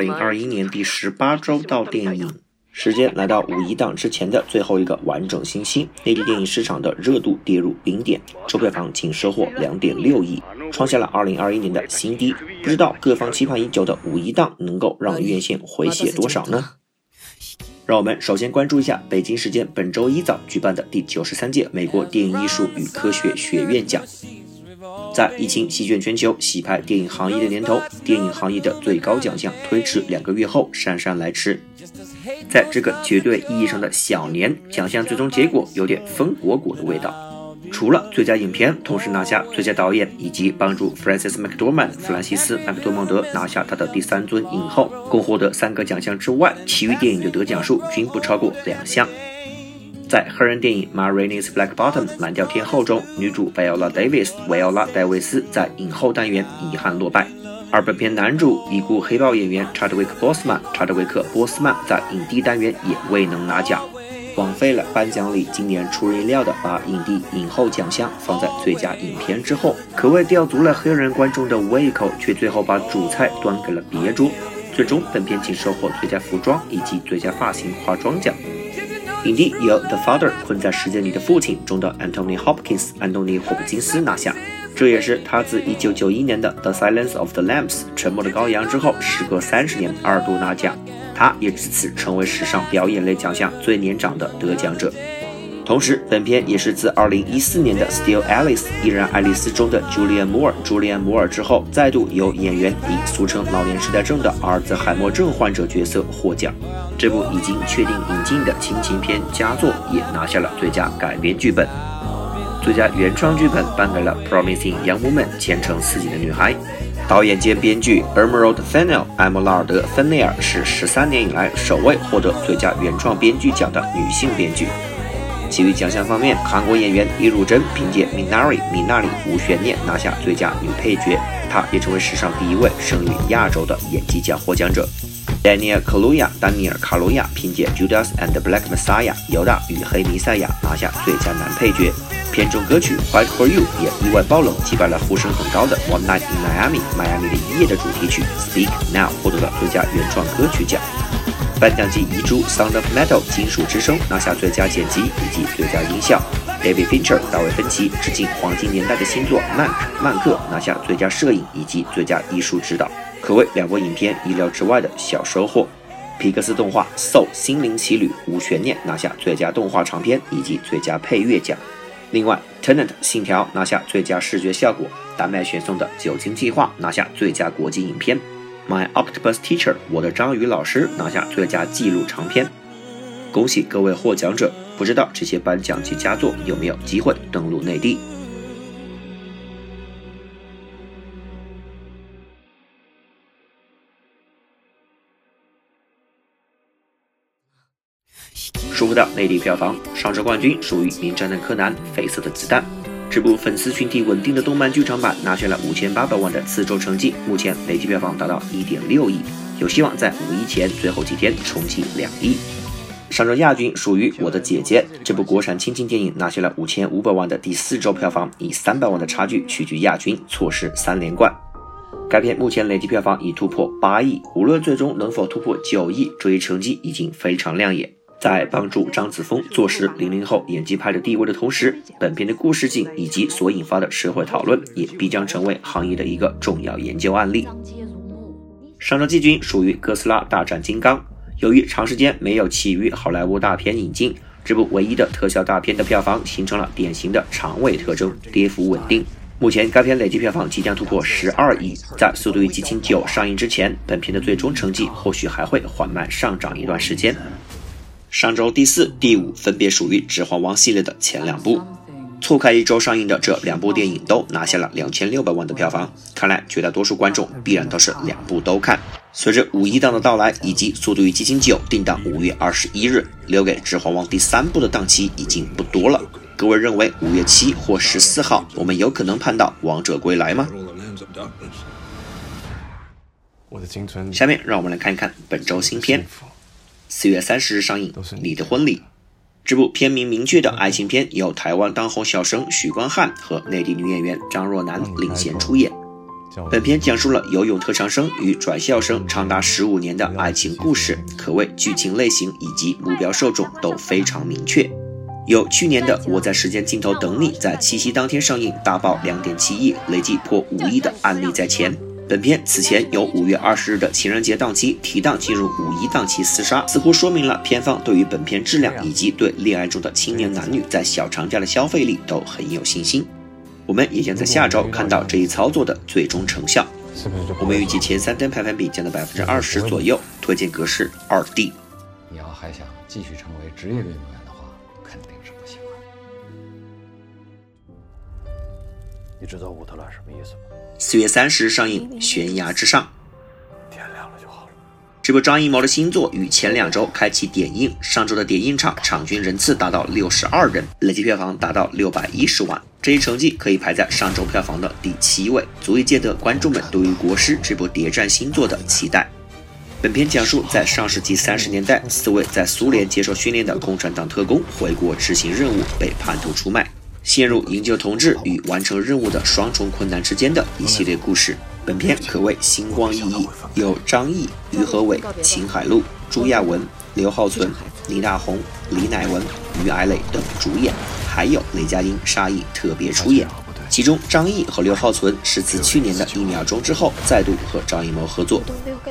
二零二一年第十八周到电影。时间来到五一档之前的最后一个完整星期，内地电影市场的热度跌入冰点，周票房仅收获两点六亿，创下了二零二一年的新低。不知道各方期盼已久的五一档能够让院线回血多少呢？让我们首先关注一下北京时间本周一早举办的第九十三届美国电影艺术与科学学院奖。在疫情席卷全球、洗牌电影行业的年头，电影行业的最高奖项推迟两个月后姗姗来迟。在这个绝对意义上的小年，奖项最终结果有点分果果的味道。除了最佳影片同时拿下最佳导演，以及帮助 Francis McDormand 弗兰西斯·麦克多蒙德拿下他的第三尊影后，共获得三个奖项之外，其余电影的得奖数均不超过两项。在黑人电影《m a r i n e s Black Bottom》蓝调天后中，女主 Viola Davis 维奥拉·戴维斯在影后单元遗憾落败。而本片男主已故黑豹演员查德维克·波斯曼查德维克·波斯曼在影帝单元也未能拿奖，枉费了颁奖礼今年出人意料的把影帝、影后奖项放在最佳影片之后，可谓吊足了黑人观众的胃口，却最后把主菜端给了别桌。最终，本片仅收获最佳服装以及最佳发型化妆奖。影帝由《The Father》困在时间里的父亲中的 Anthony Hopkins 安东尼·霍普金斯拿下，这也是他自1991年的《The Silence of the Lambs》沉默的羔羊之后，时隔三十年二度拿奖，他也至此成为史上表演类奖项最年长的得奖者。同时，本片也是自2014年的《Still Alice》依然爱丽丝中的 Julian Moore 朱莉安·摩尔之后，再度由演员以俗称老年痴呆症的阿尔兹海默症患者角色获奖。这部已经确定引进的亲情片佳作也拿下了最佳改编剧本。最佳原创剧本颁给了《Promising Young Woman》前程似锦的女孩。导演兼编剧 Emerald Fennell 埃莫拉尔德·芬内尔是十三年以来首位获得最佳原创编剧奖的女性编剧。其余奖项方面，韩国演员李汝珍凭借《Minari》米娜里无悬念拿下最佳女配角，她也成为史上第一位生于亚洲的演技奖获奖者。Daniel Kaluuya 丹尼尔·卡罗亚凭借《Judas and the Black Messiah》犹大与黑弥赛亚拿下最佳男配角。片中歌曲《Fight for You》也意外爆冷，击败了呼声很高的《One Night in Miami》迈阿密的一夜的主题曲《Speak Now》获得了最佳原创歌曲奖。颁奖季遗珠《Sound of Metal》金属之声拿下最佳剪辑以及最佳音效，David Fincher 大卫芬奇致敬黄金年代的新作《曼克》曼克拿下最佳摄影以及最佳艺术指导，可谓两部影片意料之外的小收获。皮克斯动画《Soul 心灵奇旅》无悬念拿下最佳动画长片以及最佳配乐奖。另外，《Tenet 信条》拿下最佳视觉效果，丹麦选送的《酒精计划》拿下最佳国际影片。My Octopus Teacher，我的章鱼老师拿下最佳纪录长片，恭喜各位获奖者！不知道这些颁奖季佳作有没有机会登陆内地？说回到内地票房，上周冠军属于《名侦探柯南：绯色的子弹》。这部粉丝群体稳定的动漫剧场版拿下了五千八百万的四周成绩，目前累计票房达到一点六亿，有希望在五一前最后几天冲击两亿。上周亚军属于《我的姐姐》这部国产亲情电影拿下了五千五百万的第四周票房，以三百万的差距屈居亚军，错失三连冠。该片目前累计票房已突破八亿，无论最终能否突破九亿，这一成绩已经非常亮眼。在帮助张子枫坐实零零后演技派的地位的同时，本片的故事性以及所引发的社会讨论也必将成为行业的一个重要研究案例。上周季军属于《哥斯拉大战金刚》，由于长时间没有其余好莱坞大片引进，这部唯一的特效大片的票房形成了典型的长尾特征，跌幅稳定。目前该片累计票房即将突破十二亿，在《速度与激情九》上映之前，本片的最终成绩或许还会缓慢上涨一段时间。上周第四、第五分别属于《指环王》系列的前两部，错开一周上映的这两部电影都拿下了两千六百万的票房。看来绝大多数观众必然都是两部都看。随着五一档的到来，以及《速度与激情九》定档五月二十一日，留给《指环王》第三部的档期已经不多了。各位认为五月七或十四号，我们有可能盼到《王者归来》吗？我的青春下面让我们来看一看本周新片。四月三十日上映，《你的婚礼》这部片名明确的爱情片，由台湾当红小生许光汉和内地女演员张若楠领衔出演。本片讲述了游泳特长生与转校生长达十五年的爱情故事，可谓剧情类型以及目标受众都非常明确。有去年的《我在时间尽头等你》在七夕当天上映，大爆两点七亿，累计破五亿的案例在前。本片此前由五月二十日的情人节档期提档进入五一档期厮杀，似乎说明了片方对于本片质量以及对恋爱中的青年男女在小长假的消费力都很有信心。我们也将在下周看到这一操作的最终成效。我们预计前三天排片比降到百分之二十左右，推荐格式二 D。你要还想继续成为职业运动员你知道乌特兰什么意思吗？四月三十日上映《悬崖之上》。天亮了就好了。这部张艺谋的新作于前两周开启点映，上周的点映场场均人次达到六十二人，累计票房达到六百一十万，这一成绩可以排在上周票房的第七位，足以见得观众们对于《国师》这部谍战新作的期待。本片讲述在上世纪三十年代，四位在苏联接受训练的共产党特工回国执行任务，被叛徒出卖。陷入营救同志与完成任务的双重困难之间的一系列故事。本片可谓星光熠熠，有张译、于和伟、秦海璐、朱亚文、刘浩存、倪大红、李乃文、于艾磊等主演，还有雷佳音、沙溢特别出演。其中，张译和刘浩存是自去年的一秒钟之后，再度和张艺谋合作。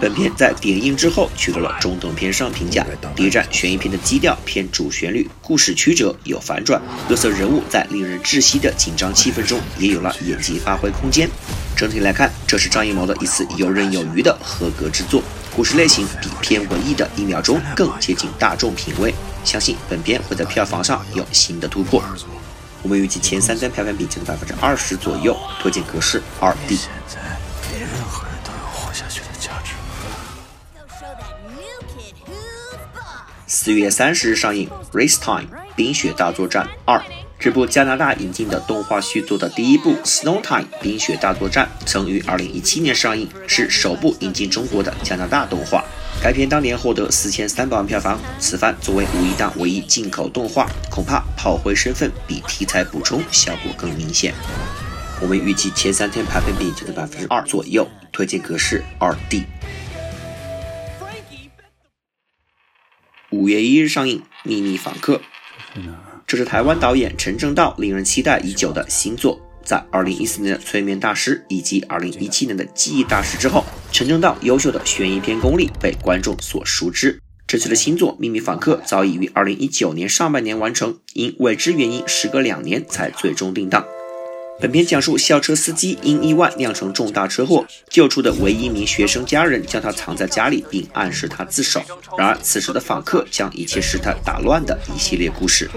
本片在点映之后取得了中等偏上评价。谍战悬疑片的基调偏主旋律，故事曲折有反转，各色人物在令人窒息的紧张气氛中也有了演技发挥空间。整体来看，这是张艺谋的一次游刃有余的合格之作。故事类型比偏文艺的一秒钟更接近大众品味，相信本片会在票房上有新的突破。我们预计前三单票房比降百分之二十左右，推荐格式二 D。现在比任何人都有活下去的价值。四月三十日上映《Race Time》冰雪大作战二。这部加拿大引进的动画续作的第一部《Snow Time》冰雪大作战曾于二零一七年上映，是首部引进中国的加拿大动画。该片当年获得四千三百万票房，此番作为五一档唯一进口动画，恐怕炮灰身份比题材补充效果更明显。我们预计前三天排片比就在百分之二左右，推荐格式二 D。五月一日上映《秘密访客》，这是台湾导演陈正道令人期待已久的新作。在二零一四年的《催眠大师》以及二零一七年的《记忆大师》之后，陈正道优秀的悬疑片功力被观众所熟知。这次的新作《秘密访客》早已于二零一九年上半年完成，因未知原因，时隔两年才最终定档。本片讲述校车司机因意外酿成重大车祸，救出的唯一一名学生家人将他藏在家里，并暗示他自首。然而，此时的访客将一切事态打乱的一系列故事。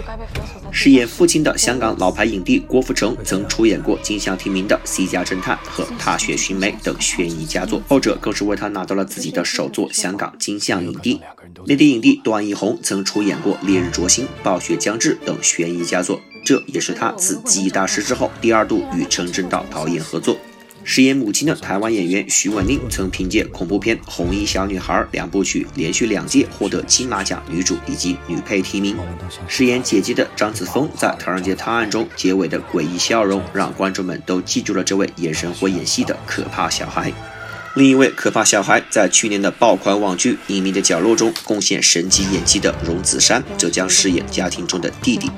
饰演父亲的香港老牌影帝郭富城曾出演过金像提名的《C 家侦探》和《踏雪寻梅》等悬疑佳作，后者更是为他拿到了自己的首座香港金像影帝。内地影帝段奕宏曾出演过《烈日灼心》《暴雪将至》等悬疑佳作。这也是他自《记忆大师》之后第二度与陈正道导演合作。饰演母亲的台湾演员徐文宁曾凭借恐怖片《红衣小女孩》两部曲连续两届获得金马奖女主以及女配提名。饰演姐姐的张子枫在《唐人街探案》中结尾的诡异笑容，让观众们都记住了这位眼神会演戏的可怕小孩。另一位可怕小孩，在去年的爆款网剧《隐秘的角落》中贡献神级演技的荣梓杉，则将饰演家庭中的弟弟。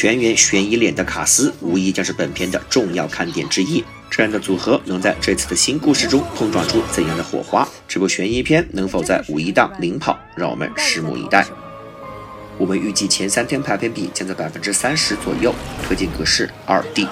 全员悬疑脸的卡斯，无疑将是本片的重要看点之一。这样的组合能在这次的新故事中碰撞出怎样的火花？这部悬疑片能否在五一档领跑？让我们拭目以待。我们预计前三天排片比将在百分之三十左右，推荐格式二 D。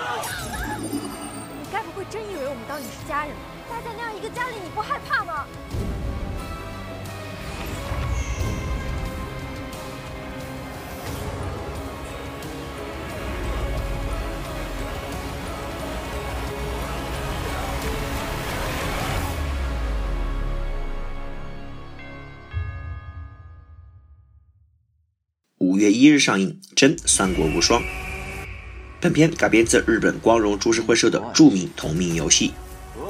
五月一日上映《真三国无双》。本片改编自日本光荣株式会社的著名同名游戏。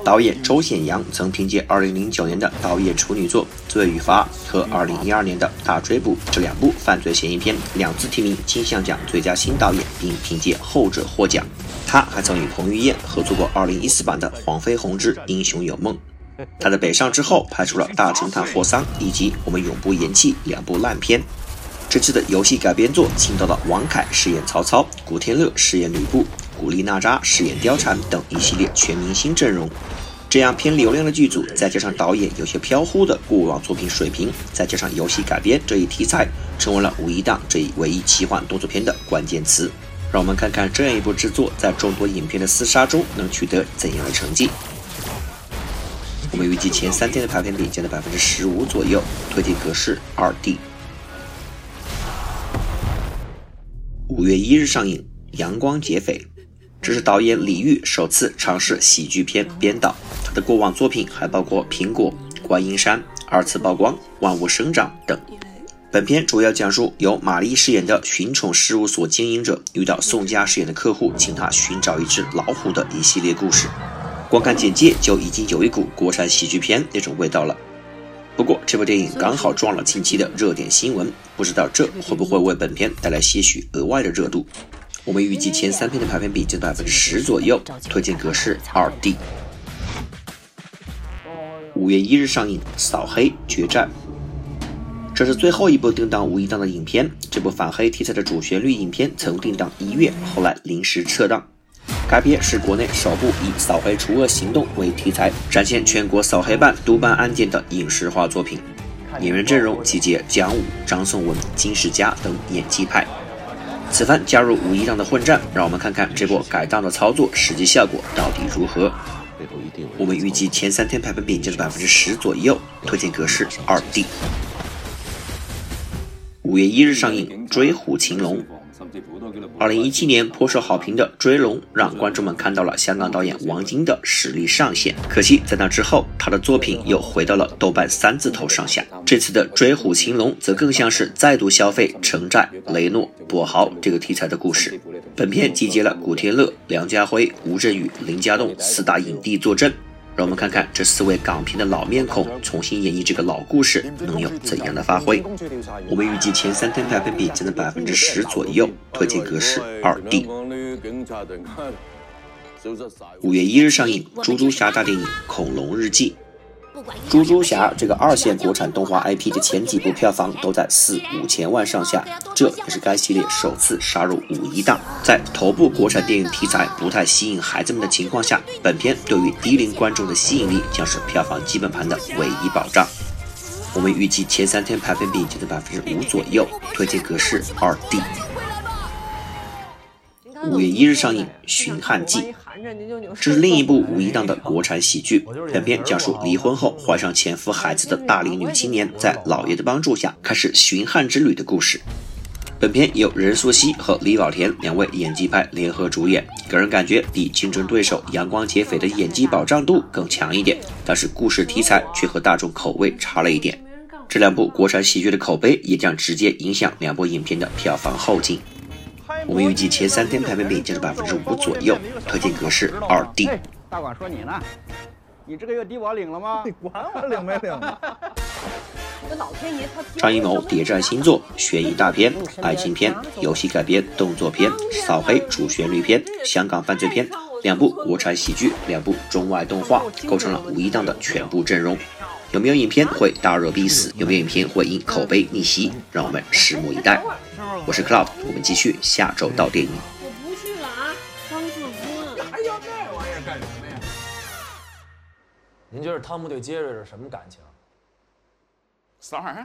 导演周显阳曾凭借2009年的导演处女作《罪与罚》和2012年的《大追捕》这两部犯罪嫌疑片两次提名金像奖最佳新导演，并凭借后者获奖。他还曾与彭于晏合作过2014版的《黄飞鸿之英雄有梦》。他在北上之后拍出了《大侦探霍桑》以及《我们永不言弃》两部烂片。这次的游戏改编作请到了王凯饰演曹操，古天乐饰演吕布，古力娜扎饰演貂蝉等一系列全明星阵容。这样偏流量的剧组，再加上导演有些飘忽的过往作品水平，再加上游戏改编这一题材，成为了五一档这一唯一奇幻动作片的关键词。让我们看看这样一部制作在众多影片的厮杀中能取得怎样的成绩。我们预计前三天的排片比降到百分之十五左右，推荐格式二 D。五月一日上映《阳光劫匪》，这是导演李玉首次尝试喜剧片编导。他的过往作品还包括《苹果》《观音山》《二次曝光》《万物生长》等。本片主要讲述由马丽饰演的寻宠事务所经营者遇到宋佳饰演的客户，请他寻找一只老虎的一系列故事。光看简介就已经有一股国产喜剧片那种味道了。不过这部电影刚好撞了近期的热点新闻，不知道这会不会为本片带来些许额外的热度。我们预计前三片的排片比在百分之十左右，推荐格式二 D。五月一日上映《扫黑决战》，这是最后一部定档无一档的影片。这部反黑题材的主旋律影片曾定档一月，后来临时撤档。该片是国内首部以扫黑除恶行动为题材，展现全国扫黑办督办案件的影视化作品。演员阵容集结蒋武、张颂文、金世佳等演技派。此番加入五一档的混战，让我们看看这波改档的操作实际效果到底如何。我们预计前三天排片比就是百分之十左右，推荐格式二 D。五月一日上映《追虎擒龙》。二零一七年颇受好评的《追龙》让观众们看到了香港导演王晶的实力上限。可惜在那之后，他的作品又回到了豆瓣三字头上下。这次的《追虎擒龙》则更像是再度消费城寨、雷诺、跛豪这个题材的故事。本片集结了古天乐、梁家辉、吴镇宇、林家栋四大影帝坐镇。让我们看看这四位港片的老面孔重新演绎这个老故事能有怎样的发挥。我们预计前三天排分比将在百分之十左右，推荐格式二 D。五月一日上映《猪猪侠大电影：恐龙日记》。猪猪侠这个二线国产动画 IP 的前几部票房都在四五千万上下，这也是该系列首次杀入五一档。在头部国产电影题材不太吸引孩子们的情况下，本片对于低龄观众的吸引力将是票房基本盘的唯一保障。我们预计前三天排片比就在百分之五左右，推荐格式二 D。五月一日上映《寻汉记》。这是另一部五一档的国产喜剧。本片讲述离婚后怀上前夫孩子的大龄女青年，在老爷的帮助下开始寻汉之旅的故事。本片由任素汐和李保田两位演技派联合主演，个人感觉比竞争对手《阳光劫匪》的演技保障度更强一点，但是故事题材却和大众口味差了一点。这两部国产喜剧的口碑也将直接影响两部影片的票房后劲。我们预计前三天排片比将是百分之五左右，推荐格式二 D。大管说你呢，你这个月低保领了吗？你管我领没领？张艺谋谍战新作，悬疑大片、爱情片、游戏改编、动作片、扫黑主旋律片、香港犯罪片，两部国产喜剧，两部中外动画，构成了五一档的全部阵容。有没有影片会大热必死？有没有影片会因口碑逆袭？让我们拭目以待。我是 Cloud，我们继续下周到电影。我不去了啊，张志军。还要这玩意儿干什么呀？您觉得汤姆对杰瑞是什么感情？三儿。